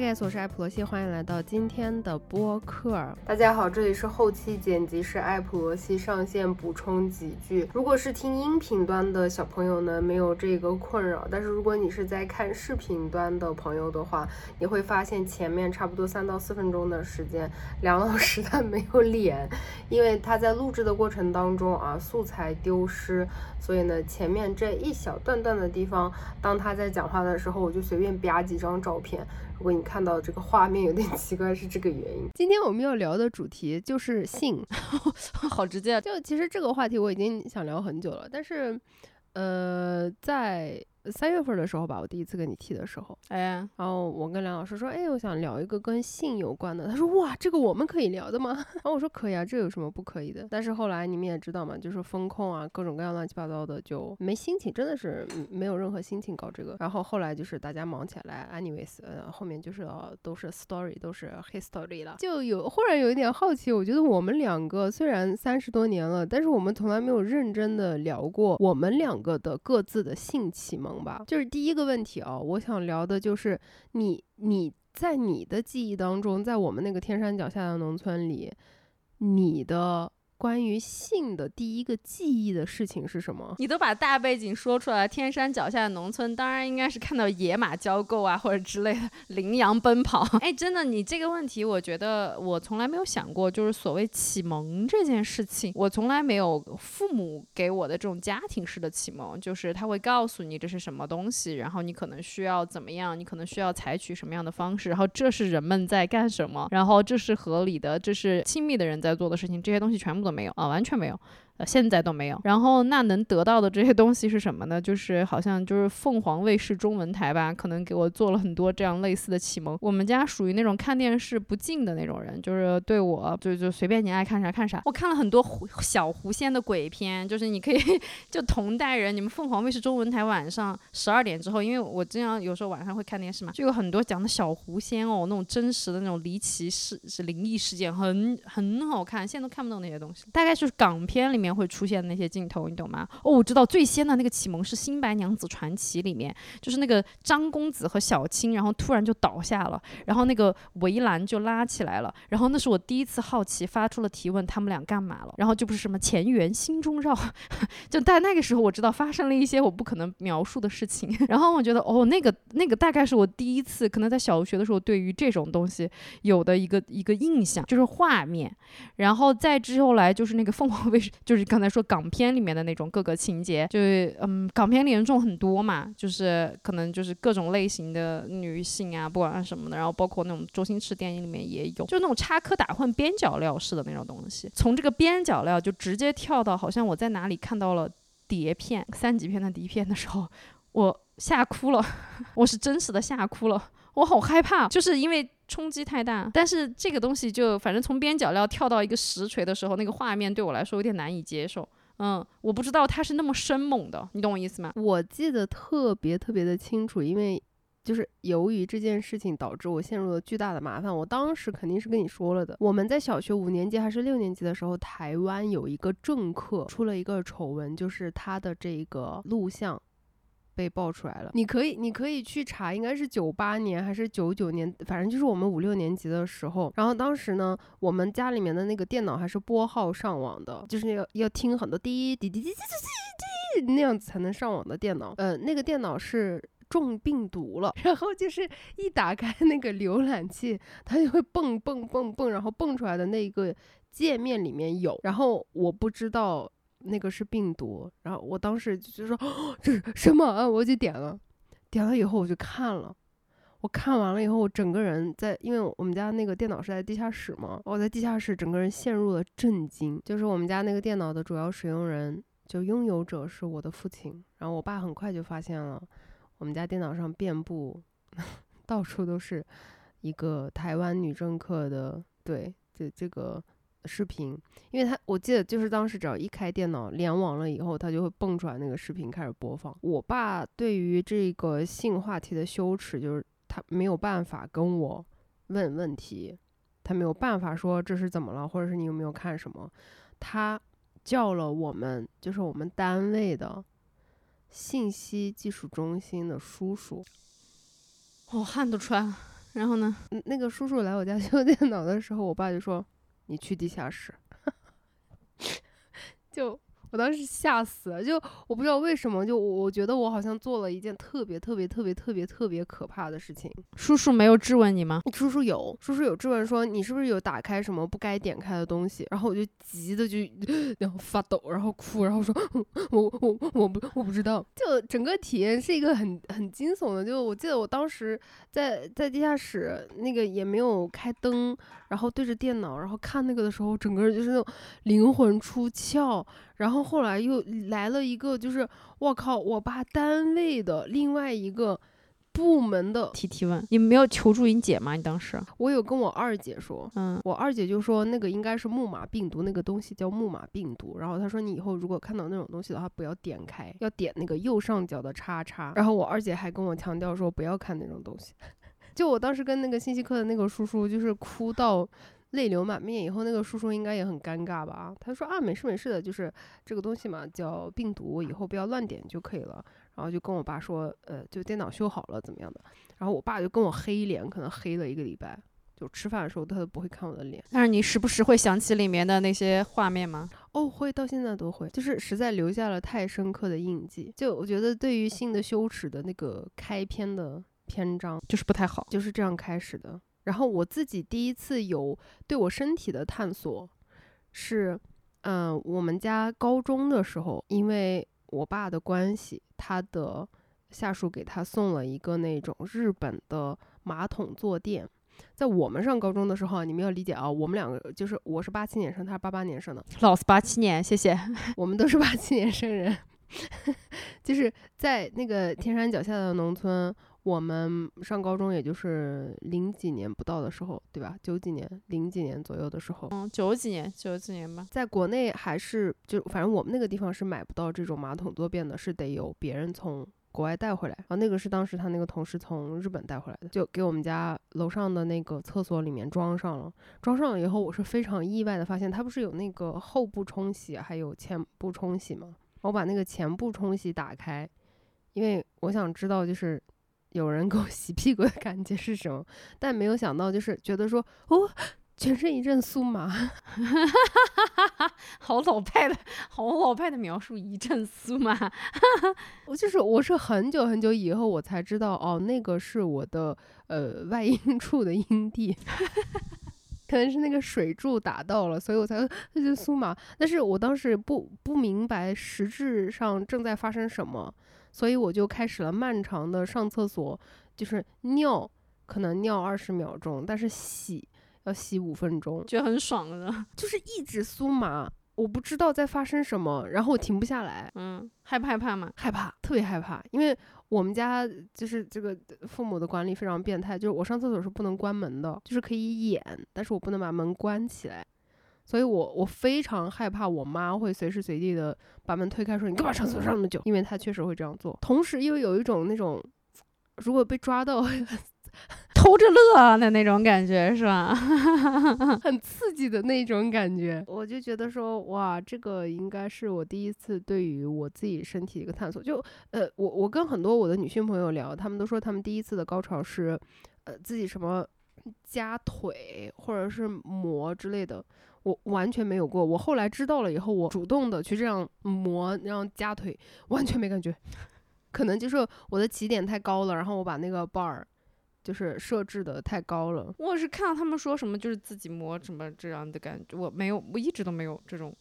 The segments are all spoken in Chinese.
嗨，guys，我是艾普罗西，欢迎来到今天的播客。大家好，这里是后期剪辑师艾普罗西上线补充几句。如果是听音频端的小朋友呢，没有这个困扰；但是如果你是在看视频端的朋友的话，你会发现前面差不多三到四分钟的时间，梁老师他没有脸，因为他在录制的过程当中啊，素材丢失，所以呢，前面这一小段段的地方，当他在讲话的时候，我就随便啪几张照片。如果你看到这个画面有点 奇怪，是这个原因。今天我们要聊的主题就是性，好直接啊。就其实这个话题我已经想聊很久了，但是，呃，在。三月份的时候吧，我第一次跟你提的时候，哎，然后我跟梁老师说，哎，我想聊一个跟性有关的。他说，哇，这个我们可以聊的吗？然后我说可以啊，这有什么不可以的？但是后来你们也知道嘛，就是风控啊，各种各样乱七八糟的，就没心情，真的是没有任何心情搞这个。然后后来就是大家忙起来，anyways，呃，后面就是都是 story，都是 history 了。就有忽然有一点好奇，我觉得我们两个虽然三十多年了，但是我们从来没有认真的聊过我们两个的各自的性启蒙。吧，就是第一个问题哦，我想聊的就是你你在你的记忆当中，在我们那个天山脚下的农村里，你的。关于性的第一个记忆的事情是什么？你都把大背景说出来，天山脚下的农村，当然应该是看到野马交媾啊，或者之类的羚羊奔跑。哎，真的，你这个问题，我觉得我从来没有想过，就是所谓启蒙这件事情，我从来没有父母给我的这种家庭式的启蒙，就是他会告诉你这是什么东西，然后你可能需要怎么样，你可能需要采取什么样的方式，然后这是人们在干什么，然后这是合理的，这是亲密的人在做的事情，这些东西全部都。没有啊，完全没有。呃，现在都没有。然后那能得到的这些东西是什么呢？就是好像就是凤凰卫视中文台吧，可能给我做了很多这样类似的启蒙。我们家属于那种看电视不进的那种人，就是对我就就随便你爱看啥看啥。我看了很多狐小狐仙的鬼片，就是你可以 就同代人，你们凤凰卫视中文台晚上十二点之后，因为我经常有时候晚上会看电视嘛，就有很多讲的小狐仙哦，那种真实的那种离奇事是灵异事件，很很好看。现在都看不懂那些东西，大概就是港片里面。会出现的那些镜头，你懂吗？哦，我知道最先的那个启蒙是《新白娘子传奇》里面，就是那个张公子和小青，然后突然就倒下了，然后那个围栏就拉起来了，然后那是我第一次好奇，发出了提问，他们俩干嘛了？然后就不是什么前缘心中绕，就在那个时候我知道发生了一些我不可能描述的事情，然后我觉得哦，那个那个大概是我第一次可能在小学的时候对于这种东西有的一个一个印象，就是画面，然后再之后来就是那个凤凰卫视就是。就是刚才说港片里面的那种各个情节，就是嗯，港片里人种很多嘛，就是可能就是各种类型的女性啊，不管什么的，然后包括那种周星驰电影里面也有，就那种插科打诨、边角料式的那种东西。从这个边角料就直接跳到好像我在哪里看到了碟片、三级片的碟片的时候，我吓哭了，我是真实的吓哭了，我好害怕，就是因为。冲击太大，但是这个东西就反正从边角料跳到一个实锤的时候，那个画面对我来说有点难以接受。嗯，我不知道它是那么生猛的，你懂我意思吗？我记得特别特别的清楚，因为就是由于这件事情导致我陷入了巨大的麻烦。我当时肯定是跟你说了的，我们在小学五年级还是六年级的时候，台湾有一个政客出了一个丑闻，就是他的这个录像。被爆出来了，你可以，你可以去查，应该是九八年还是九九年，反正就是我们五六年级的时候。然后当时呢，我们家里面的那个电脑还是拨号上网的，就是要要听很多滴滴滴滴滴滴滴那样子才能上网的电脑。呃，那个电脑是中病毒了，然后就是一打开那个浏览器，它就会蹦蹦蹦蹦，然后蹦出来的那一个界面里面有，然后我不知道。那个是病毒，然后我当时就说这是什么啊？我就点了，点了以后我就看了，我看完了以后，我整个人在，因为我们家那个电脑是在地下室嘛，我在地下室整个人陷入了震惊。就是我们家那个电脑的主要使用人，就拥有者是我的父亲，然后我爸很快就发现了，我们家电脑上遍布，到处都是一个台湾女政客的，对，这这个。视频，因为他我记得就是当时只要一开电脑联网了以后，他就会蹦出来那个视频开始播放。我爸对于这个性话题的羞耻，就是他没有办法跟我问问题，他没有办法说这是怎么了，或者是你有没有看什么。他叫了我们，就是我们单位的信息技术中心的叔叔，我汗都出来了。然后呢？嗯那个叔叔来我家修电脑的时候，我爸就说：“你去地下室。”就我当时吓死了，就我不知道为什么，就我我觉得我好像做了一件特别特别特别特别特别可怕的事情。叔叔没有质问你吗？叔叔有，叔叔有质问说你是不是有打开什么不该点开的东西，然后我就急的就 然后发抖，然后哭，然后说我我我不我不知道，就整个体验是一个很很惊悚的。就我记得我当时在在地下室那个也没有开灯，然后对着电脑，然后看那个的时候，整个人就是那种灵魂出窍。然后后来又来了一个，就是我靠，我爸单位的另外一个部门的提提问，你没有求助你姐吗？你当时？我有跟我二姐说，嗯，我二姐就说那个应该是木马病毒，那个东西叫木马病毒。然后她说你以后如果看到那种东西的话，不要点开，要点那个右上角的叉叉。然后我二姐还跟我强调说不要看那种东西。就我当时跟那个信息科的那个叔叔就是哭到。泪流满面以后，那个叔叔应该也很尴尬吧？他说啊，没事没事的，就是这个东西嘛，叫病毒，以后不要乱点就可以了。然后就跟我爸说，呃，就电脑修好了怎么样的？然后我爸就跟我黑脸，可能黑了一个礼拜。就吃饭的时候，他都不会看我的脸。但是你时不时会想起里面的那些画面吗？哦，会，到现在都会，就是实在留下了太深刻的印记。就我觉得，对于性的羞耻的那个开篇的篇章，就是不太好，就是这样开始的。然后我自己第一次有对我身体的探索，是，嗯，我们家高中的时候，因为我爸的关系，他的下属给他送了一个那种日本的马桶坐垫。在我们上高中的时候，你们要理解啊，我们两个就是我是八七年生，他是八八年生的，老子八七年，谢谢，我们都是八七年生人，就是在那个天山脚下的农村。我们上高中也就是零几年不到的时候，对吧？九几年、零几年左右的时候，嗯，九几年、九几年吧。在国内还是就反正我们那个地方是买不到这种马桶坐便的，是得有别人从国外带回来。然后那个是当时他那个同事从日本带回来的，就给我们家楼上的那个厕所里面装上了。装上了以后，我是非常意外的发现，它不是有那个后部冲洗还有前部冲洗吗？我把那个前部冲洗打开，因为我想知道就是。有人给我 洗屁股的感觉是什么？但没有想到，就是觉得说，哦，全身一阵酥麻，好老派的，好老派的描述，一阵酥麻。我就是我是很久很久以后我才知道，哦，那个是我的呃外阴处的阴蒂，可能是那个水柱打到了，所以我才那就酥麻。但是我当时不不明白实质上正在发生什么。所以我就开始了漫长的上厕所，就是尿可能尿二十秒钟，但是洗要洗五分钟，觉得很爽的，就是一直酥麻，我不知道在发生什么，然后我停不下来，嗯，害不害怕吗？害怕，特别害怕，因为我们家就是这个父母的管理非常变态，就是我上厕所是不能关门的，就是可以演，但是我不能把门关起来。所以，我我非常害怕我妈会随时随地的把门推开，说你干嘛上厕所上那么久？因为她确实会这样做。同时，又有一种那种，如果被抓到 偷着乐的那种感觉，是吧？很刺激的那种感觉。我就觉得说，哇，这个应该是我第一次对于我自己身体一个探索。就呃，我我跟很多我的女性朋友聊，她们都说她们第一次的高潮是，呃，自己什么夹腿或者是磨之类的。我完全没有过，我后来知道了以后，我主动的去这样磨，然后夹腿，完全没感觉。可能就是我的起点太高了，然后我把那个 bar 就是设置的太高了。我是看到他们说什么就是自己磨什么这样的感觉，我没有，我一直都没有这种，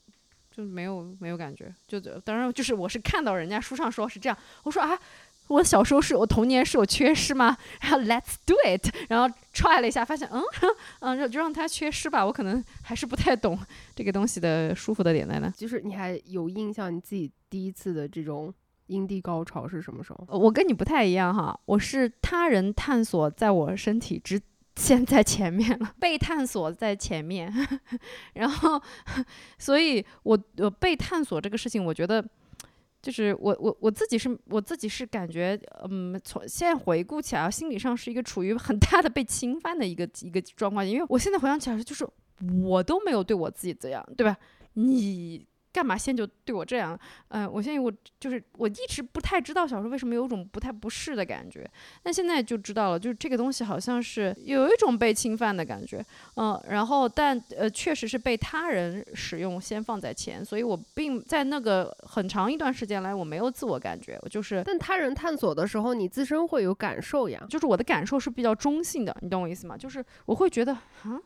就没有没有感觉。就当然就是我是看到人家书上说是这样，我说啊。我小时候是我童年是有缺失吗？然后 Let's do it，然后 try 了一下，发现嗯嗯，就让他缺失吧。我可能还是不太懂这个东西的舒服的点在哪。就是你还有印象你自己第一次的这种阴蒂高潮是什么时候？我跟你不太一样哈，我是他人探索在我身体之先在前面了，被探索在前面，然后所以我我被探索这个事情，我觉得。就是我我我自己是我自己是感觉，嗯，从现在回顾起来，心理上是一个处于很大的被侵犯的一个一个状况，因为我现在回想起来，就是我都没有对我自己这样，对吧？你。干嘛先就对我这样？嗯，我现在我就是我一直不太知道小时候为什么有种不太不适的感觉，但现在就知道了，就是这个东西好像是有一种被侵犯的感觉，嗯，然后但呃确实是被他人使用先放在前，所以我并在那个很长一段时间来我没有自我感觉，我就是但他人探索的时候，你自身会有感受呀。就是我的感受是比较中性的，你懂我意思吗？就是我会觉得啊，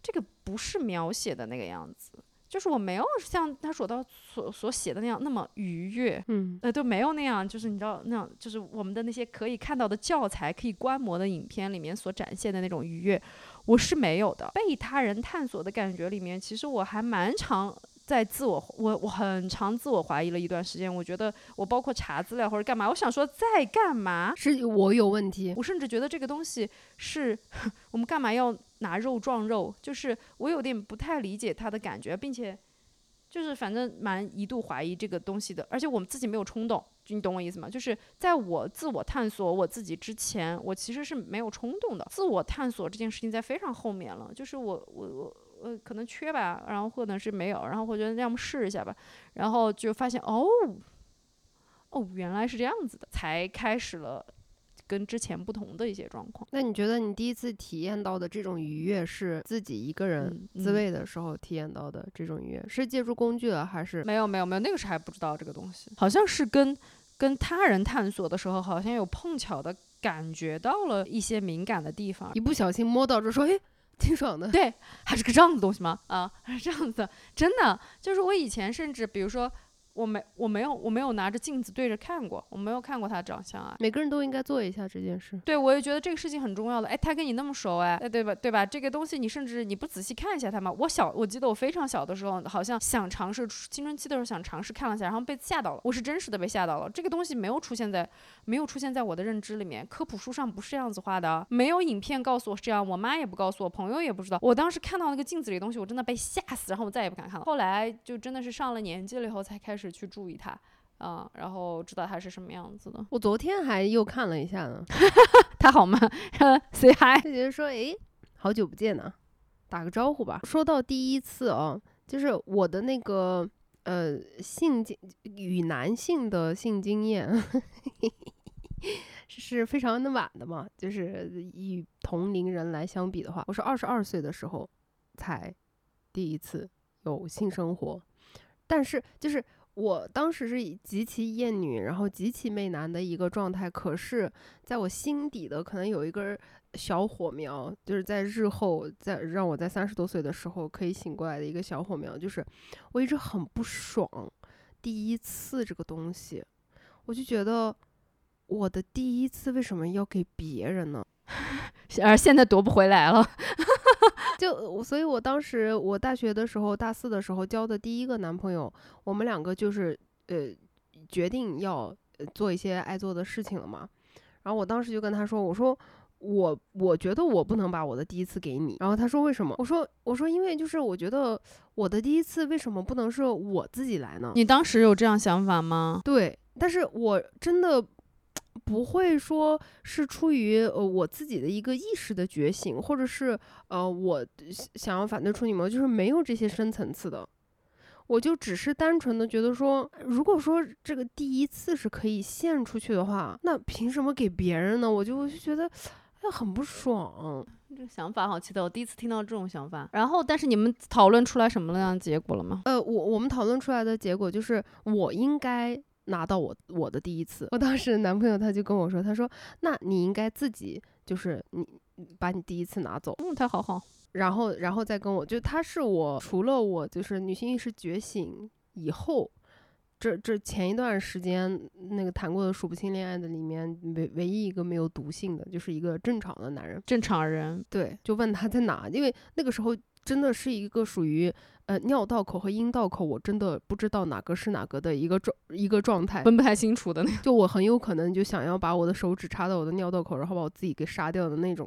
这个不是描写的那个样子。就是我没有像他所到所所写的那样那么愉悦，嗯，呃，都没有那样，就是你知道那样，就是我们的那些可以看到的教材、可以观摩的影片里面所展现的那种愉悦，我是没有的。被他人探索的感觉里面，其实我还蛮常在自我，我我很常自我怀疑了一段时间。我觉得我包括查资料或者干嘛，我想说在干嘛？是我有问题。我甚至觉得这个东西是 我们干嘛要？拿肉撞肉，就是我有点不太理解他的感觉，并且就是反正蛮一度怀疑这个东西的，而且我们自己没有冲动，你懂我意思吗？就是在我自我探索我自己之前，我其实是没有冲动的。自我探索这件事情在非常后面了，就是我我我我可能缺吧，然后或者是没有，然后我觉得要么试一下吧，然后就发现哦哦原来是这样子的，才开始了。跟之前不同的一些状况，那你觉得你第一次体验到的这种愉悦是自己一个人自慰的时候体验到的这种愉悦，是借助工具了还是？没有没有没有，那个时候还不知道这个东西，好像是跟跟他人探索的时候，好像有碰巧的感觉到了一些敏感的地方，一不小心摸到就说，哎，挺爽的。对，还是个这样的东西吗？啊，还是这样子，真的，就是我以前甚至比如说。我没我没有我没有拿着镜子对着看过，我没有看过他的长相啊。每个人都应该做一下这件事。对，我也觉得这个事情很重要的。哎，他跟你那么熟，哎，对吧？对吧？这个东西你甚至你不仔细看一下他吗？我小，我记得我非常小的时候，好像想尝试青春期的时候想尝试看了下，然后被吓到了。我是真实的被吓到了。这个东西没有出现在没有出现在我的认知里面，科普书上不是这样子画的，没有影片告诉我是这样，我妈也不告诉我，朋友也不知道。我当时看到那个镜子里的东西，我真的被吓死，然后我再也不敢看了。后来就真的是上了年纪了以后才开始去注意它。啊，然后知道他是什么样子的。我昨天还又看了一下呢，他好吗？Say hi。就觉得说，哎，好久不见呢，打个招呼吧。说到第一次哦，就是我的那个呃性经与男性的性经验 是非常的晚的嘛，就是与同龄人来相比的话，我是二十二岁的时候才第一次有性生活，但是就是。我当时是极其厌女，然后极其媚男的一个状态。可是，在我心底的可能有一根小火苗，就是在日后，在让我在三十多岁的时候可以醒过来的一个小火苗，就是我一直很不爽第一次这个东西。我就觉得我的第一次为什么要给别人呢？而现在夺不回来了。就所以，我当时我大学的时候，大四的时候交的第一个男朋友，我们两个就是呃决定要做一些爱做的事情了嘛。然后我当时就跟他说：“我说我我觉得我不能把我的第一次给你。”然后他说：“为什么？”我说：“我说因为就是我觉得我的第一次为什么不能是我自己来呢？”你当时有这样想法吗？对，但是我真的。不会说是出于呃我自己的一个意识的觉醒，或者是呃我想要反对处女膜，就是没有这些深层次的，我就只是单纯的觉得说，如果说这个第一次是可以献出去的话，那凭什么给别人呢？我就我就觉得哎很不爽，这个想法好奇特，我第一次听到这种想法。然后，但是你们讨论出来什么样的结果了吗？呃，我我们讨论出来的结果就是我应该。拿到我我的第一次，我当时男朋友他就跟我说，他说，那你应该自己就是你把你第一次拿走，嗯，他好好，然后然后再跟我就他是我除了我就是女性意识觉醒以后，这这前一段时间那个谈过的数不清恋爱的里面唯唯一一个没有毒性的，就是一个正常的男人，正常人，对，就问他在哪，因为那个时候真的是一个属于。呃，尿道口和阴道口，我真的不知道哪个是哪个的一个状一个状态，分不太清楚的那 就我很有可能就想要把我的手指插到我的尿道口，然后把我自己给杀掉的那种，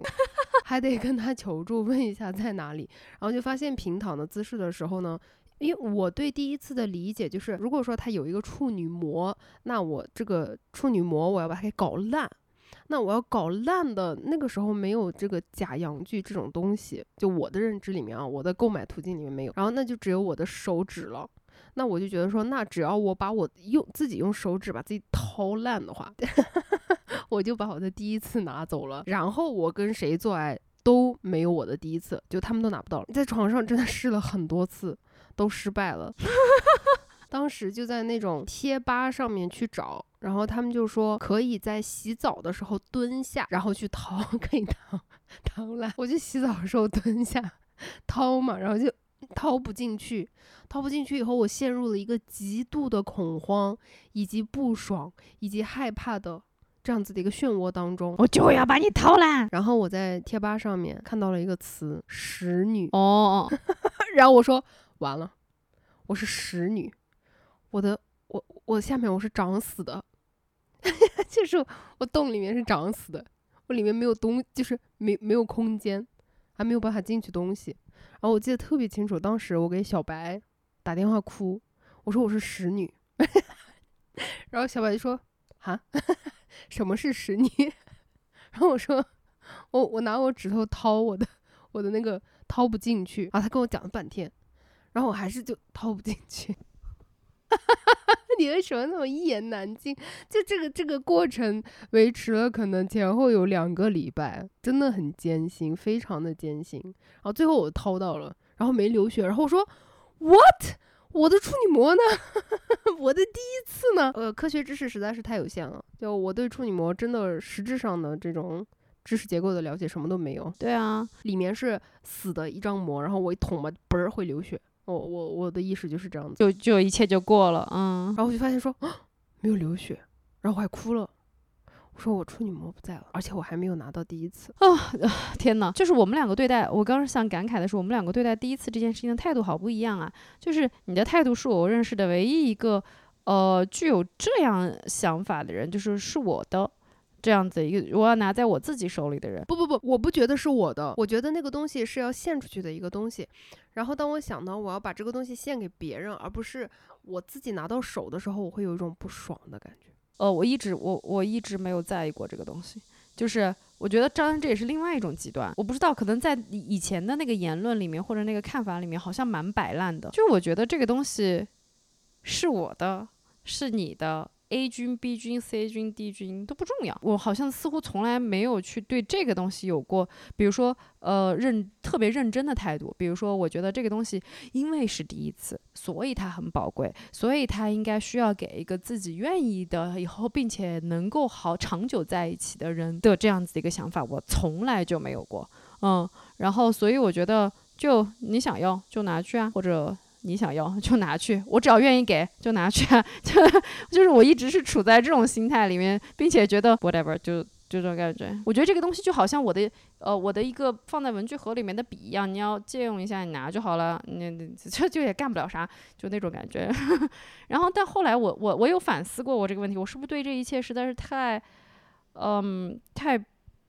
还得跟他求助问一下在哪里，然后就发现平躺的姿势的时候呢，因为我对第一次的理解就是，如果说他有一个处女膜，那我这个处女膜我要把它给搞烂。那我要搞烂的那个时候没有这个假阳具这种东西，就我的认知里面啊，我的购买途径里面没有，然后那就只有我的手指了。那我就觉得说，那只要我把我用自己用手指把自己掏烂的话，我就把我的第一次拿走了。然后我跟谁做爱都没有我的第一次，就他们都拿不到了。在床上真的试了很多次，都失败了。当时就在那种贴吧上面去找，然后他们就说可以在洗澡的时候蹲下，然后去掏，可以掏掏烂。我就洗澡的时候蹲下掏嘛，然后就掏不进去，掏不进去以后，我陷入了一个极度的恐慌，以及不爽，以及害怕的这样子的一个漩涡当中。我就要把你掏烂。然后我在贴吧上面看到了一个词“使女哦，”，然后我说完了，我是使女。我的我我下面我是长死的，就是我洞里面是长死的，我里面没有东，就是没没有空间，还没有办法进去东西。然后我记得特别清楚，当时我给小白打电话哭，我说我是使女，然后小白就说啊，什么是使女？然后我说我我拿我指头掏我的我的那个掏不进去，然后他跟我讲了半天，然后我还是就掏不进去。你为什么那么一言难尽？就这个这个过程维持了可能前后有两个礼拜，真的很艰辛，非常的艰辛。然后最后我掏到了，然后没流血。然后我说，What？我的处女膜呢？我的第一次呢？呃，科学知识实在是太有限了，就我对处女膜真的实质上的这种知识结构的了解什么都没有。对啊，里面是死的一张膜，然后我一捅嘛，嘣儿会流血。我我我的意识就是这样子，就就一切就过了，嗯，然后我就发现说没有流血，然后我还哭了，我说我处女膜不在了，而且我还没有拿到第一次啊！天呐，就是我们两个对待，我刚刚想感慨的是，我们两个对待第一次这件事情的态度好不一样啊！就是你的态度是我认识的唯一一个呃具有这样想法的人，就是是我的。这样子一个我要拿在我自己手里的人，不不不，我不觉得是我的，我觉得那个东西是要献出去的一个东西。然后当我想到我要把这个东西献给别人，而不是我自己拿到手的时候，我会有一种不爽的感觉。呃，我一直我我一直没有在意过这个东西，就是我觉得张恩这也是另外一种极端。我不知道，可能在以前的那个言论里面或者那个看法里面，好像蛮摆烂的。就是我觉得这个东西是我的，是你的。A 军、B 军、C 军、D 军都不重要，我好像似乎从来没有去对这个东西有过，比如说，呃，认特别认真的态度。比如说，我觉得这个东西因为是第一次，所以它很宝贵，所以它应该需要给一个自己愿意的以后，并且能够好长久在一起的人的这样子的一个想法，我从来就没有过。嗯，然后所以我觉得，就你想要就拿去啊，或者。你想要 就拿去，我只要愿意给就拿去，就就是我一直是处在这种心态里面，并且觉得 whatever 就就这种感觉。我觉得这个东西就好像我的呃我的一个放在文具盒里面的笔一样，你要借用一下你拿就好了，你 这就也干不了啥，就那种感觉。然后但后来我我我有反思过我这个问题，我是不是对这一切实在是太嗯太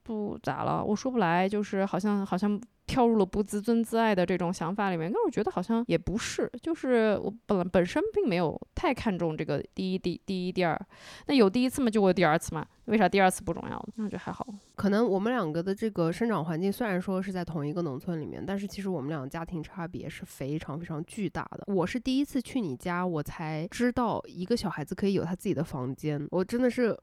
不咋了？我说不来，就是好像好像。跳入了不自尊自爱的这种想法里面，但我觉得好像也不是，就是我本本身并没有太看重这个第一第第一第二，那有第一次嘛，就会有第二次嘛，为啥第二次不重要？那就还好。可能我们两个的这个生长环境虽然说是在同一个农村里面，但是其实我们两个家庭差别是非常非常巨大的。我是第一次去你家，我才知道一个小孩子可以有他自己的房间，我真的是。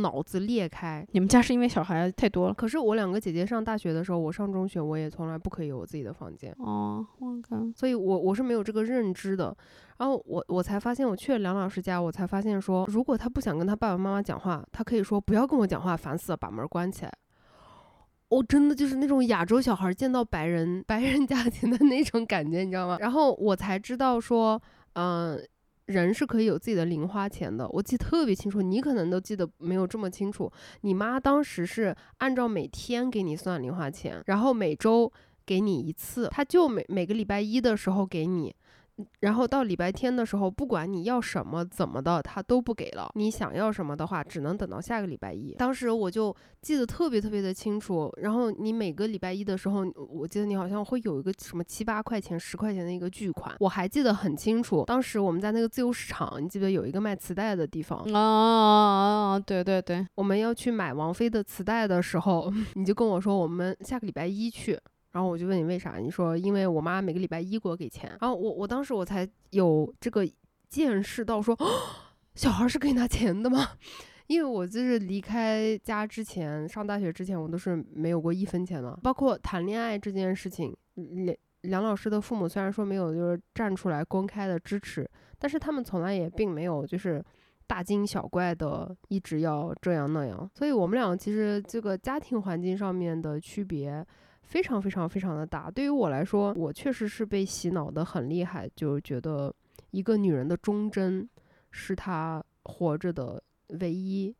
脑子裂开！你们家是因为小孩太多了？可是我两个姐姐上大学的时候，我上中学，我也从来不可以有我自己的房间哦。我靠！所以我我是没有这个认知的。然后我我才发现，我去了梁老师家，我才发现说，如果他不想跟他爸爸妈妈讲话，他可以说不要跟我讲话，烦死了，把门关起来。我真的就是那种亚洲小孩见到白人白人家庭的那种感觉，你知道吗？然后我才知道说，嗯。人是可以有自己的零花钱的，我记得特别清楚，你可能都记得没有这么清楚。你妈当时是按照每天给你算零花钱，然后每周给你一次，她就每每个礼拜一的时候给你。然后到礼拜天的时候，不管你要什么怎么的，他都不给了。你想要什么的话，只能等到下个礼拜一。当时我就记得特别特别的清楚。然后你每个礼拜一的时候，我记得你好像会有一个什么七八块钱、十块钱的一个巨款，我还记得很清楚。当时我们在那个自由市场，你记得有一个卖磁带的地方啊？对对对，我们要去买王菲的磁带的时候，你就跟我说我们下个礼拜一去。然后我就问你为啥？你说因为我妈每个礼拜一给我给钱。然后我我当时我才有这个见识到说，小孩是可以拿钱的吗？因为我就是离开家之前，上大学之前，我都是没有过一分钱的。包括谈恋爱这件事情，梁梁老师的父母虽然说没有就是站出来公开的支持，但是他们从来也并没有就是大惊小怪的一直要这样那样。所以我们俩其实这个家庭环境上面的区别非常非常非常的大。对于我来说，我确实是被洗脑的很厉害，就觉得一个女人的忠贞是她活着的。唯一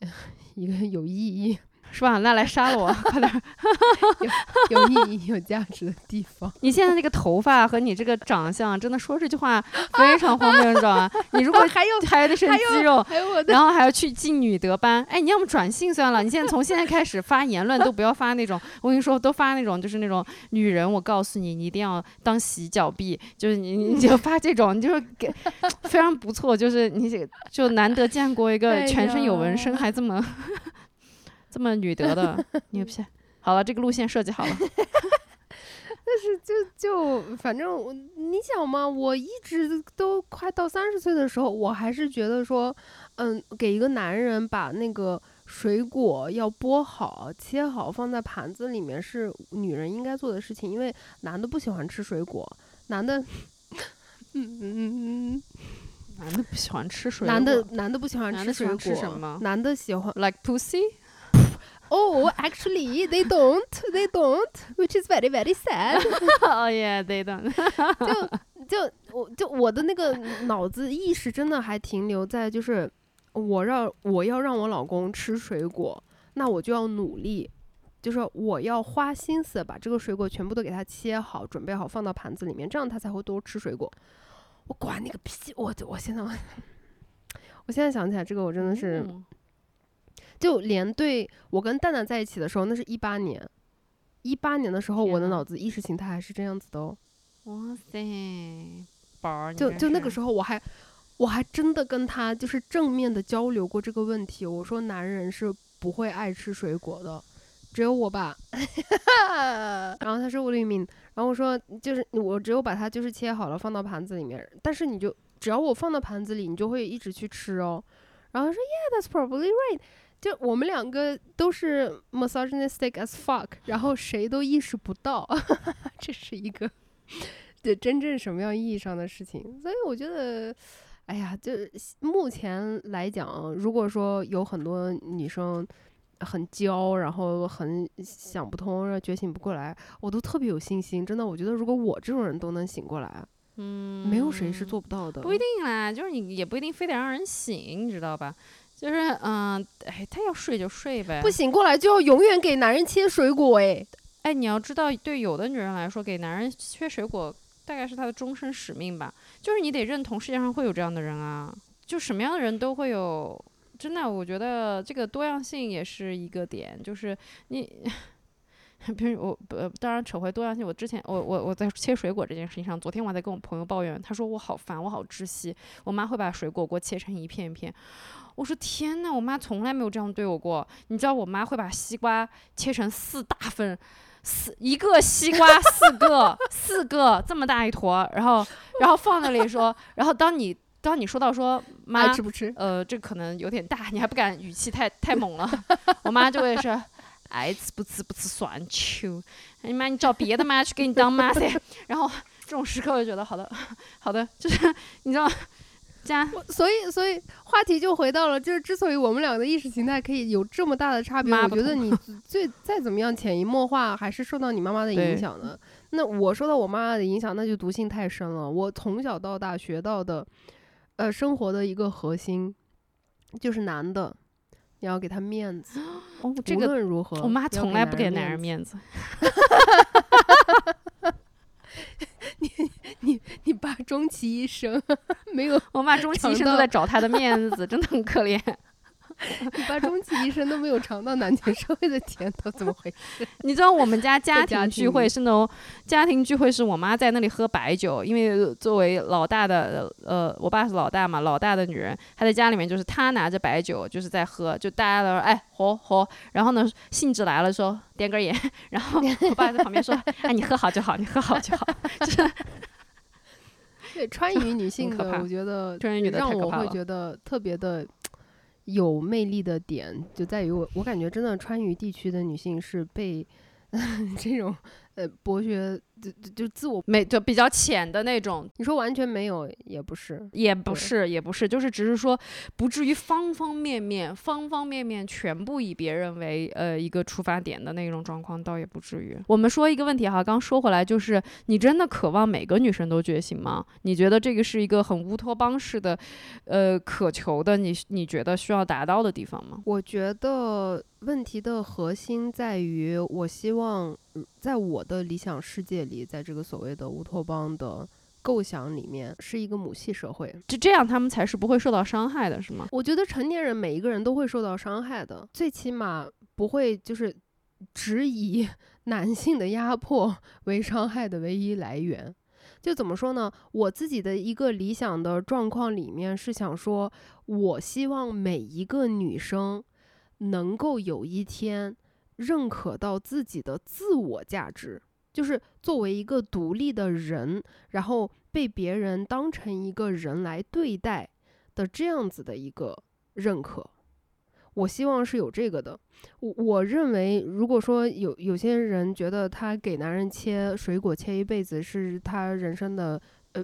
一个有意义。是吧？那来杀了我，快点！有有意义、有价值的地方。你现在那个头发和你这个长相，真的说这句话非常荒谬，你知道吗？你如果还有 还有那身肌肉，然后还要去进女德班，哎，你要么转性算了。你现在从现在开始发言论都不要发那种，我跟你说，都发那种就是那种女人，我告诉你，你一定要当洗脚婢，就是你你就发这种，你就是给非常不错，就是你就难得见过一个 全身有纹身还这么。这么女德的 牛批，好了，这个路线设计好了。但是就就反正你想嘛，我一直都快到三十岁的时候，我还是觉得说，嗯，给一个男人把那个水果要剥好、切好放在盘子里面是女人应该做的事情，因为男的不喜欢吃水果，男的，嗯嗯嗯，男的不喜欢吃水果，男的男的不喜欢吃水果，吃什么？男的喜欢 like pussy。Oh, actually, they don't. They don't, which is very, very sad. Oh yeah, they don't. 就 就我就我的那个脑子意识真的还停留在就是我让我要让我老公吃水果，那我就要努力，就是我要花心思把这个水果全部都给他切好，准备好放到盘子里面，这样他才会多吃水果。我管你个屁！我我现在我现在想起来这个，我真的是。就连对我跟蛋蛋在一起的时候，那是一八年，一八年的时候，我的脑子意识形态还是这样子的哦。哇塞，宝儿，就就那个时候，我还我还真的跟他就是正面的交流过这个问题。我说男人是不会爱吃水果的，只有我吧。然后他说我的命，然后我说就是我只有把它就是切好了放到盘子里面，但是你就只要我放到盘子里，你就会一直去吃哦。然后他说 Yeah, that's probably right. 就我们两个都是 misogynistic as fuck，然后谁都意识不到，这是一个对真正什么样意义上的事情。所以我觉得，哎呀，就目前来讲，如果说有很多女生很娇，然后很想不通，觉醒不过来，我都特别有信心。真的，我觉得如果我这种人都能醒过来，嗯，没有谁是做不到的。不一定啦，就是你也不一定非得让人醒，你知道吧？就是嗯，哎，他要睡就睡呗，不醒过来就要永远给男人切水果哎，哎，你要知道，对有的女人来说，给男人切水果大概是她的终身使命吧。就是你得认同世界上会有这样的人啊，就什么样的人都会有。真的，我觉得这个多样性也是一个点。就是你，比如我，呃，当然扯回多样性，我之前我我我在切水果这件事情上，昨天我还在跟我朋友抱怨，他说我好烦，我好窒息，我妈会把水果给我切成一片一片。我说天呐，我妈从来没有这样对我过。你知道我妈会把西瓜切成四大份，四一个西瓜四个四个这么大一坨，然后然后放那里说，然后当你当你说到说妈吃不吃？呃，这可能有点大，你还不敢语气太太猛了。我妈就会说爱吃不吃不吃算球。你妈你找别的妈去给你当妈噻。然后这种时刻我就觉得好的好的，就是你知道。加，所以所以话题就回到了，就是之所以我们俩的意识形态可以有这么大的差别，我觉得你 最再怎么样潜移默化还是受到你妈妈的影响的。那我受到我妈妈的影响，那就毒性太深了。我从小到大学到的，呃，生活的一个核心就是男的，你要给他面子，无论如何，我妈从来不给男人面子。你你你爸终其一生 没有，我妈终其一生都在找他的面子，真的很可怜。你爸终其一生都没有尝到男权社会的甜头，怎么回事？你知道我们家家家庭聚会是那种家庭聚会，是我妈在那里喝白酒，因为作为老大的，呃，我爸是老大嘛，老大的女人，她在家里面就是她拿着白酒就是在喝，就大家都说哎喝喝，然后呢兴致来了说点根烟，然后我爸在旁边说哎你喝好就好，你喝好就好，就是对川渝女性的，我觉得川渝女的让我会太可怕了觉得特别的有魅力的点，就在于我我感觉真的川渝地区的女性是被 这种呃博学就就就自我，没就比较浅的那种。你说完全没有也不是，也不是，也不是，就是只是说，不至于方方面面、方方面面全部以别人为呃一个出发点的那种状况，倒也不至于。我们说一个问题哈，刚说回来，就是你真的渴望每个女生都觉醒吗？你觉得这个是一个很乌托邦式的，呃，渴求的，你你觉得需要达到的地方吗？我觉得问题的核心在于，我希望嗯在我的理想世界里，在这个所谓的乌托邦的构想里面，是一个母系社会。就这样，他们才是不会受到伤害的，是吗？我觉得成年人每一个人都会受到伤害的，最起码不会就是只以 男性的压迫 为伤害的唯一来源。就怎么说呢？我自己的一个理想的状况里面是想说，我希望每一个女生能够有一天认可到自己的自我价值，就是作为一个独立的人，然后被别人当成一个人来对待的这样子的一个认可。我希望是有这个的。我我认为，如果说有有些人觉得他给男人切水果切一辈子是他人生的呃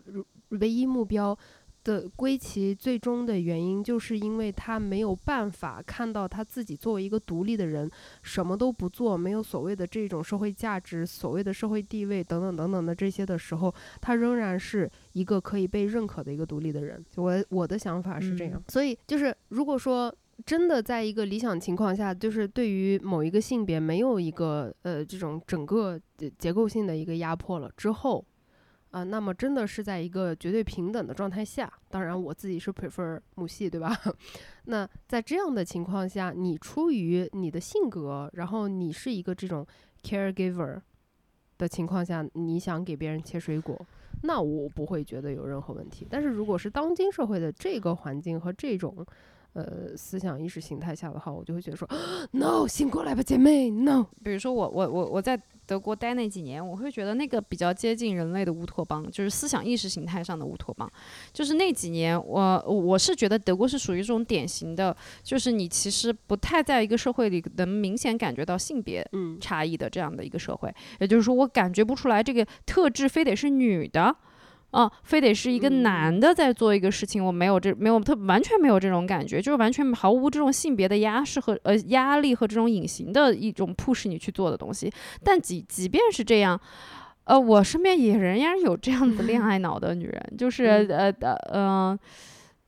唯一目标的归其最终的原因，就是因为他没有办法看到他自己作为一个独立的人，什么都不做，没有所谓的这种社会价值、所谓的社会地位等等等等的这些的时候，他仍然是一个可以被认可的一个独立的人。我我的想法是这样，所以就是如果说。真的在一个理想情况下，就是对于某一个性别没有一个呃这种整个呃结构性的一个压迫了之后，啊、那么真的是在一个绝对平等的状态下，当然我自己是 prefer 母系，对吧？那在这样的情况下，你出于你的性格，然后你是一个这种 caregiver 的情况下，你想给别人切水果，那我不会觉得有任何问题。但是如果是当今社会的这个环境和这种呃思想意识形态下的话，我就会觉得说，no，醒过来吧，姐妹，no。比如说我我我我在德国待那几年，我会觉得那个比较接近人类的乌托邦，就是思想意识形态上的乌托邦。就是那几年，我我是觉得德国是属于这种典型的，就是你其实不太在一个社会里能明显感觉到性别嗯差异的这样的一个社会。也就是说，我感觉不出来这个特质非得是女的。啊，非得是一个嗯。男的在做一个事情，我没有这没有特完全没有这种感觉，就是完全毫无这种性别的压势和呃压力和这种隐形的一种 push 你去做的东西。但即即便是这样，呃，我身边也仍然有这样子恋爱脑的女人，就是嗯。呃呃嗯、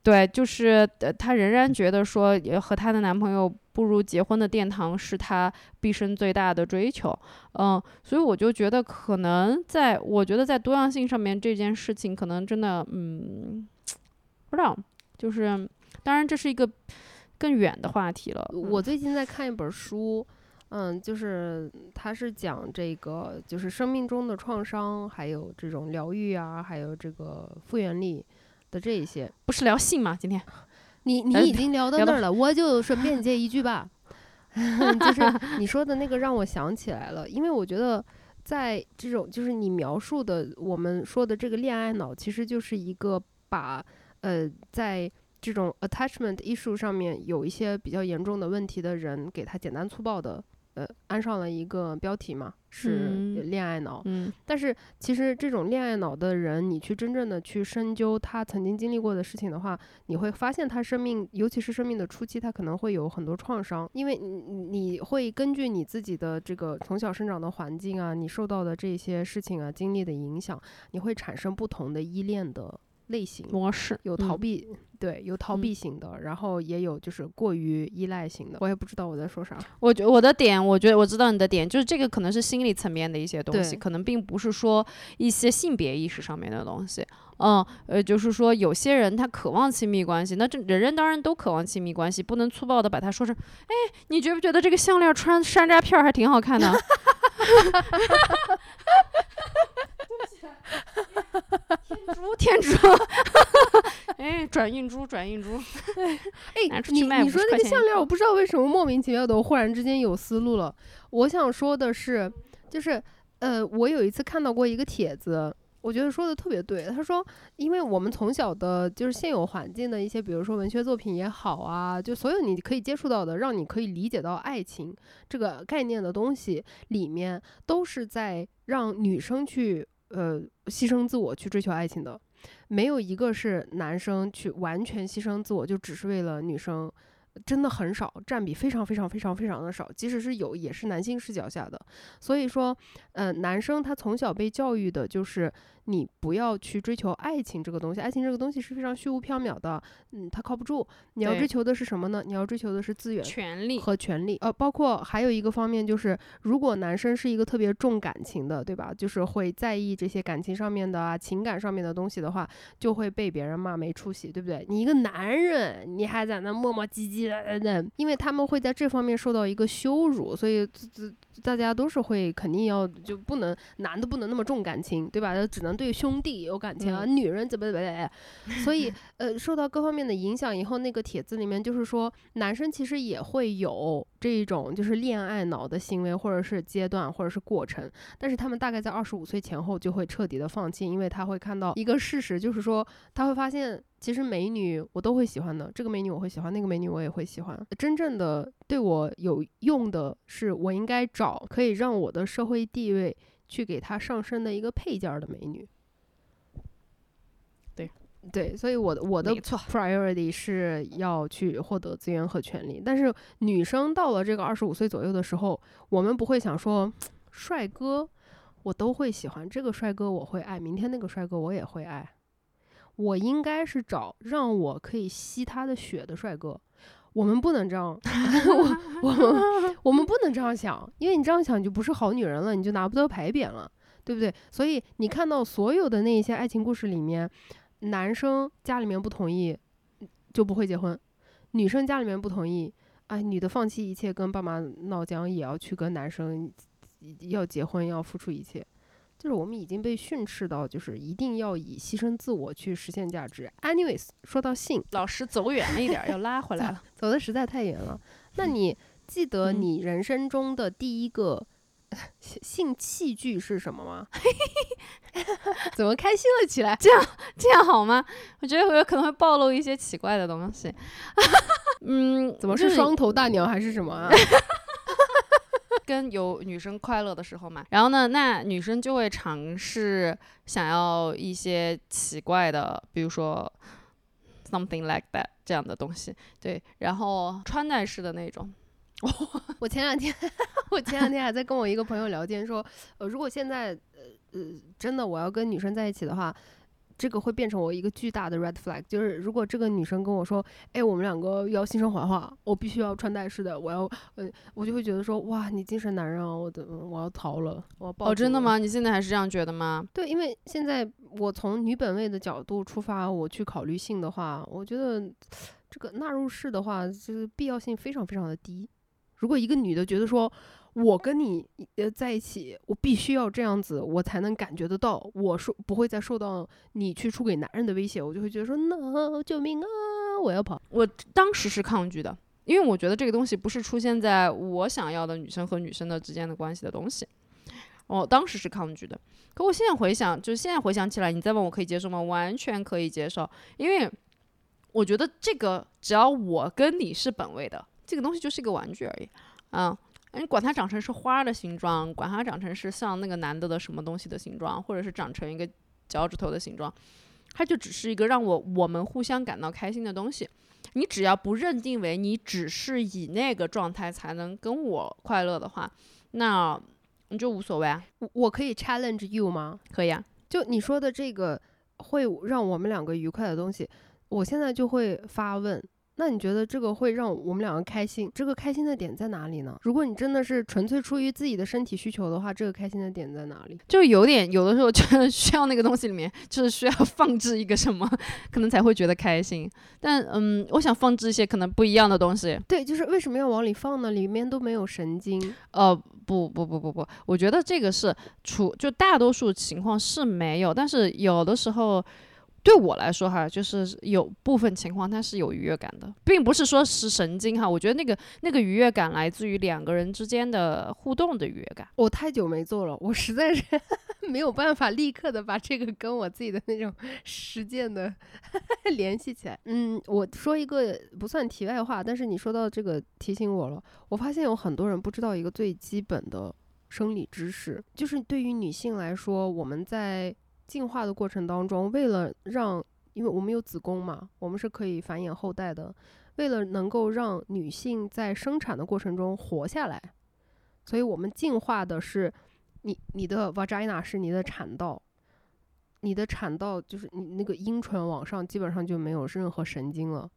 对，就是呃她仍然觉得说呃和她的男朋友步入结婚的殿堂是她毕生最大的追求，嗯、所以我就觉得可能在我觉得在多样性上面这件事情可能真的嗯不知道，就是当然这是一个更远的话题了。嗯我最近在看一本书，嗯，就是它是讲这个，就是生命中的创伤，还有这种疗愈啊，还有这个复原力的这一些。不是聊性吗？今天你你呃已经聊到那儿了，我就顺便 接一句吧，就是你说的那个让我想起来了，因为我觉得在这种就是你描述的我们说的这个恋爱脑，其实就是一个把呃在这种 attachment 艺术上面有一些比较严重的问题的人，给他简单粗暴的呃安上了一个标题嘛，是嗯恋爱脑。嗯但是其实这种恋爱脑的人，你去真正的去深究他曾经经历过的事情的话，你会发现他生命，尤其是生命的初期，他可能会有很多创伤，因为你你你会根据你自己的这个从小生长的环境啊，你受到的这些事情啊，经历的影响，你会产生不同的依恋的类型。模式有逃嗯避对，有逃嗯避型的，然后也有就是过于依赖型的。我也不知道我在说啥。我觉我的点，我觉得我知道你的点，就是这个可能是心理层面的一些东西，可能并不是说一些性别意识上面的东西。嗯，呃，就是说有些人他渴望亲密关系，那这人人当然都渴望亲密关系，不能粗暴的把它说成，哎，你觉不觉得这个项链穿山楂片儿还挺好看的？天珠，天珠，哎，转运珠，转运珠，哎你卖你说那个项链，我不知道为什么莫名其妙的，我忽然之间有思路了。我想说的是，就是呃，我有一次看到过一个帖子。我觉得说的特别对，他说，因为我们从小的就是现有环境的一些，比如说文学作品也好啊，就所有你可以接触到的，让你可以理解到爱情这个概念的东西里面，都是在让女生去呃牺牲自我去追求爱情的。没有一个是男生去完全牺牲自我，就只是为了女生，真的很少，占比非常非常非常非常的少。即使是有，也是男性视角下的。所以说，呃，男生他从小被教育的就是你不要去追求爱情这个东西，爱情这个东西是非常虚无缥缈的，嗯，它靠不住。你要追求的是什么呢？你要追求的是资源。权利，和权利，呃，包括还有一个方面就是，如果男生是一个特别重感情的，对吧？就是会在意这些感情上面的啊、情感上面的东西的话，就会被别人骂没出息，对不对？你一个男人，你还在那磨磨唧唧的的，因为他们会在这方面受到一个羞辱，所以这这大家都是会肯定要就不能男的不能那么重感情，对吧？只能对兄弟有感情啊，女人怎么怎么怎么，所以呃受到各方面的影响以后，那个帖子里面就是说，男生其实也会有这一种就是恋爱脑的行为，或者是阶段，或者是过程，但是他们大概在二十五岁前后就会彻底的放弃，因为他会看到一个事实，就是说他会发现。其实美女我都会喜欢的，这个美女我会喜欢，那个美女我也会喜欢。真正的对我有用的是，我应该找可以让我的社会地位去给她上升的一个配件儿的美女。对对，所以我的我的错 priority 是要去获得资源和权利，但是女生到了这个二十五岁左右的时候，我们不会想说，帅哥我都会喜欢，这个帅哥我会爱，明天那个帅哥我也会爱。我应该是找让我可以吸他的血的帅哥。我们不能这样，我我们我们不能这样想，因为你这样想你就不是好女人了，你就拿不到牌匾了，对不对？所以你看到所有的那一些爱情故事里面，男生家里面不同意就不会结婚，女生家里面不同意，哎，女的放弃一切跟爸妈闹僵，也要去跟男生要结婚，要付出一切。就是我们已经被训斥到，就是一定要以牺牲自我去实现价值。Anyways，说到性，老师走远了一点儿，要拉回来了。走的实在太远了。那你记得嗯你人生中的第一个性器具是什么吗？怎么开心了起来？这样这样好吗？我觉得我有可能会暴露一些奇怪的东西。嗯，怎么是双头大鸟还是什么啊？跟有女生快乐的时候嘛，然后呢，那女生就会尝试想要一些奇怪的，比如说 something like that 这样的东西，对，然后穿戴式的那种，我前两天，我前两天还在跟我一个朋友聊天，说，呃，如果现在，呃呃，真的我要跟女生在一起的话，这个会变成我一个巨大的 red flag。就是如果这个女生跟我说，哎，我们两个要新生活化，我必须要穿戴式的，我要，呃，我就会觉得说，哇，你精神男人啊，我的，我要逃了，我要报哦，真？的吗？你现在还是这样觉得吗？对，因为现在我从女本位的角度出发，我去考虑性的话，我觉得这个纳入式的话，这个必要性非常非常的低。如果一个女的觉得说，我跟你呃在一起，我必须要这样子，我才能感觉得到，我受不会再受到你去出轨男人的威胁，我就会觉得说，no，救命啊，我要跑。我当时是抗拒的，因为我觉得这个东西不是出现在我想要的女生和女生的之间的关系的东西。我当时是抗拒的，可我现在回想，就是现在回想起来，你再问我可以接受吗？完全可以接受，因为我觉得这个只要我跟你是本位的，这个东西就是一个玩具而已，啊、你管它长成是花的形状，管它长成是像那个男的的什么东西的形状，或者是长成一个脚趾头的形状，它就只是一个让我我们互相感到开心的东西。你只要不认定为你只是以那个状态才能跟我快乐的话，那你就无所谓啊，我我可以 challenge you 吗？可以啊。就你说的这个会让我们两个愉快的东西，我现在就会发问。那你觉得这个会让我们两个开心？这个开心的点在哪里呢？如果你真的是纯粹出于自己的身体需求的话，这个开心的点在哪里？就有点有的时候觉得需要那个东西里面就是需要 放置一个什么，可能才会觉得开心。但嗯，我想放置一些可能不一样的东西。对，就是为什么要往里放呢？里面都没有神经。呃，不不不不不，我觉得这个是除就大多数情况是没有，但是有的时候。对我来说哈，就是有部分情况它是有愉悦感的，并不是说是神经哈。我觉得那个那个愉悦感来自于两个人之间的互动的愉悦感。我太久没做了，我实在是 没有办法立刻的把这个跟我自己的那种 实践的 联系起来。嗯，我说一个不算题外话，但是你说到这个提醒我了。我发现有很多人不知道一个最基本的生理知识，就是对于女性来说，我们在。进化的过程当中，为了让，因为我们有子宫嘛，我们是可以繁衍后代的。为了能够让女性在生产的过程中活下来，所以我们进化的是，你你的 vagina 是你的产道，你的产道就是你那个阴唇往上基本上就没有任何神经了，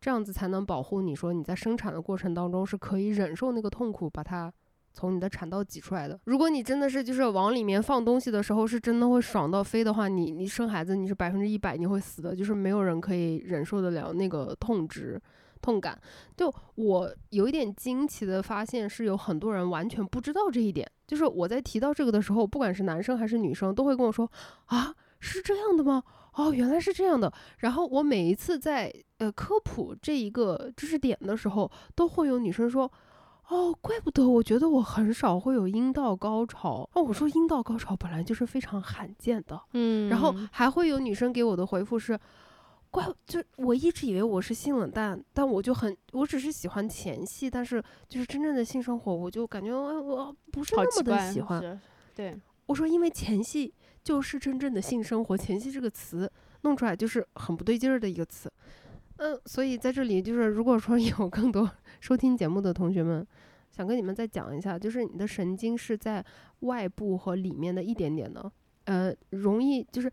这样子才能保护你说你在生产的过程当中是可以忍受那个痛苦，把它。从你的产道挤出来的。如果你真的是就是往里面放东西的时候，是真的会爽到飞的话，你你生孩子你是百分之一百你会死的，就是没有人可以忍受得了那个痛值、痛感。就我有一点惊奇的发现，是有很多人完全不知道这一点。就是我在提到这个的时候，不管是男生还是女生，都会跟我说啊，是这样的吗？哦，原来是这样的。然后我每一次在呃科普这一个知识点的时候，都会有女生说。哦，怪不得我觉得我很少会有阴道高潮。哦，我说阴道高潮本来就是非常罕见的，嗯，然后还会有女生给我的回复是，怪就我一直以为我是性冷淡，但我就很我只是喜欢前戏，但是就是真正的性生活，我就感觉我不是那么的喜欢。对，我说因为前戏就是真正的性生活，前戏这个词弄出来就是很不对劲儿的一个词。嗯，所以在这里就是，如果说有更多收听节目的同学们，想跟你们再讲一下，就是你的神经是在外部和里面的一点点的，呃，容易就是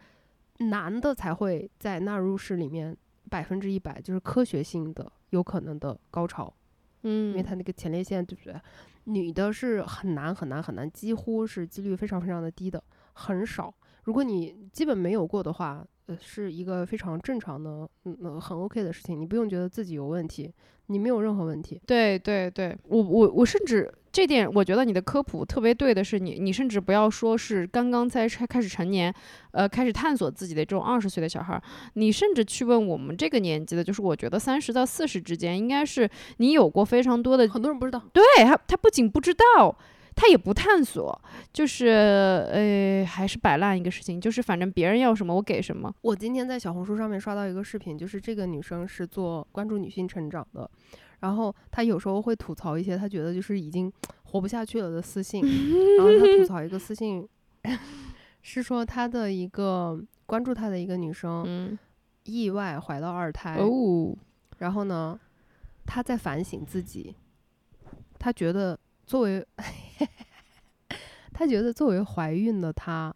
男的才会在纳入式里面百分之一百就是科学性的有可能的高潮，嗯，因为他那个前列腺对不对？女的是很难很难很难，几乎是几率非常非常的低的，很少。如果你基本没有过的话。呃，是一个非常正常的，嗯，很 OK 的事情，你不用觉得自己有问题，你没有任何问题。对对对，我我我甚至这点，我觉得你的科普特别对的是，你你甚至不要说是刚刚才开始成年，呃，开始探索自己的这种二十岁的小孩，你甚至去问我们这个年纪的，就是我觉得三十到四十之间，应该是你有过非常多的，很多人不知道，对他他不仅不知道。他也不探索，就是呃，还是摆烂一个事情，就是反正别人要什么我给什么。我今天在小红书上面刷到一个视频，就是这个女生是做关注女性成长的，然后她有时候会吐槽一些她觉得就是已经活不下去了的私信，然后她吐槽一个私信，是说她的一个关注她的一个女生意外怀到二胎哦，然后呢，她在反省自己，她觉得。作为，她觉得作为怀孕的她，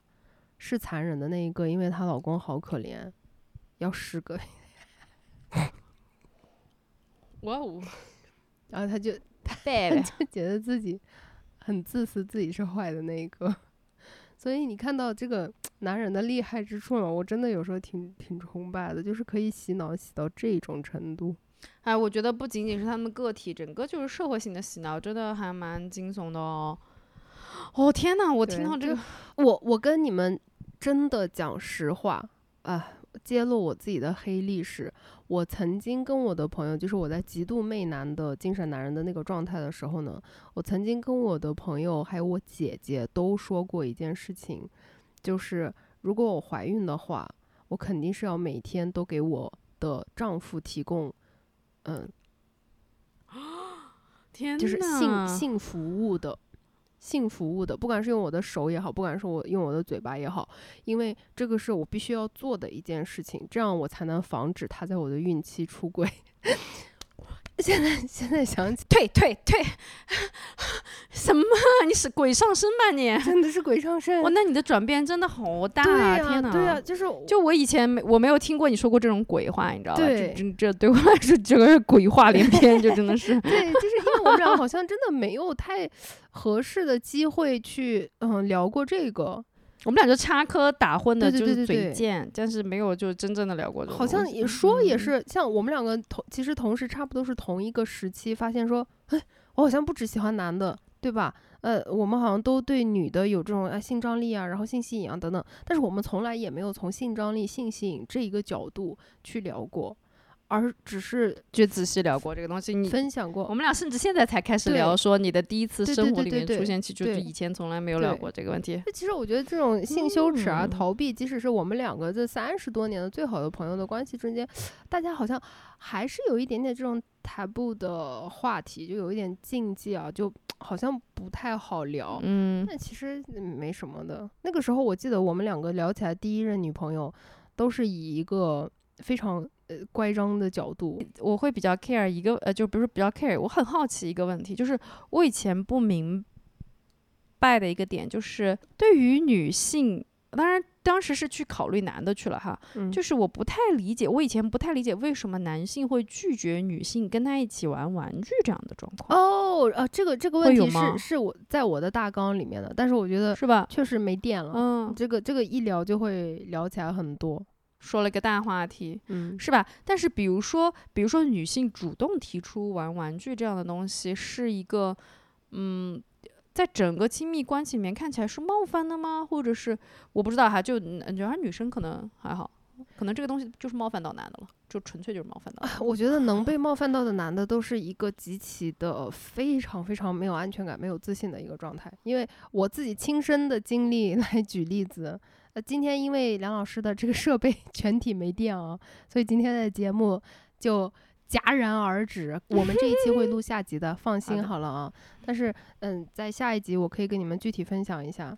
是残忍的那一个，因为她老公好可怜，要十个。哇哦！然后她就，她就觉得自己很自私，自己是坏的那一个。所以你看到这个男人的厉害之处了，我真的有时候挺挺崇拜的，就是可以洗脑洗到这种程度。哎，我觉得不仅仅是他们个体，整个就是社会性的洗脑，真的还蛮惊悚的哦。哦天呐，我听到这个，我我跟你们真的讲实话啊，揭露我自己的黑历史。我曾经跟我的朋友，就是我在极度媚男的精神男人的那个状态的时候呢，我曾经跟我的朋友还有我姐姐都说过一件事情，就是如果我怀孕的话，我肯定是要每天都给我的丈夫提供。嗯，天，就是性性服务的，性服务的，不管是用我的手也好，不管是我用我的嘴巴也好，因为这个是我必须要做的一件事情，这样我才能防止他在我的孕期出轨。现在现在想起，退 退退，什么？你是鬼上身吧你？真的是鬼上身。哇，那你的转变真的好大对啊！天哪，对呀、就是就我以前没我没有听过你说过这种鬼话，你知道吧？对这这这对我来说，这个是鬼话连篇，就真的是。对，就是因为我们俩好像真的没有太合适的机会去嗯聊过这个，我们俩就插科打诨的，就是嘴贱，但是没有就真正的聊过这种好像也说也嗯。是像我们两个同其实同时差不多是同一个时期发现说，哎，我好像不只喜欢男的，对吧？呃，我们好像都对女的有这种啊性张力啊，然后性吸引啊等等，但是我们从来也没有从性张力、性吸引这一个角度去聊过，而只是就仔细聊过这个东西。你分享过我。们俩甚至现在才开始聊，说你的第一次对生活里面出现器，就是以前从来没有聊过这个问题。其实我觉得这种性羞耻啊、嗯逃避，即使是我们两个这三十多年的最好的朋友的关系中间，大家好像还是有一点点这种 taboo 的话题，就有一点禁忌啊，就好像不太好聊。嗯，但其实嗯没什么的。那个时候我记得我们两个聊起来，第一任女朋友都是以一个非常呃乖张的角度，我会比较 care 一个呃，就不是比较 care，我很好奇一个问题，就是我以前不明白的一个点，就是对于女性，当然当时是去考虑男的去了哈，嗯，就是我不太理解，我以前不太理解为什么男性会拒绝女性跟他一起玩玩具这样的状况，哦啊，这个这个问题是是我在我的大纲里面的，但是我觉得是吧？确实没电了。嗯，这个这个一聊就会聊起来很多，说了个大话题，嗯，是吧？但是比如说，比如说女性主动提出玩玩具这样的东西，是一个，嗯，在整个亲密关系里面看起来是冒犯的吗？或者是我不知道哈，就嗯觉得女生可能还好，可能这个东西就是冒犯到男的了，就纯粹就是冒犯到。我觉得能被冒犯到的男的都是一个极其的非常非常没有安全感、没有自信的一个状态。因为我自己亲身的经历来举例子，呃，今天因为梁老师的这个设备 全体没电啊，所以今天的节目就戛然而止。我们这一期会录 下集的，放心好了啊。但是，嗯，在下一集我可以跟你们具体分享一下。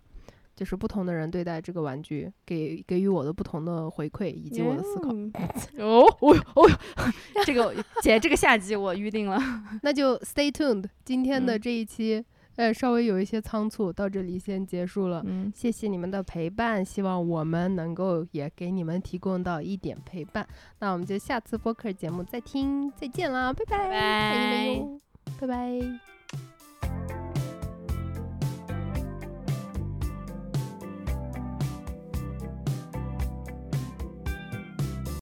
就是不同的人对待这个玩具，给给予我的不同的回馈以及我的思考。嗯哦哦哦，这个姐，这个下集我预定了。那就 stay tuned。今天的嗯这一期，呃，稍微有一些仓促，到这里先结束了。嗯，谢谢你们的陪伴，希望我们能够也给你们提供到一点陪伴。那我们就下次播客节目再听，再见啦，拜拜，拜爱你们哟，拜拜。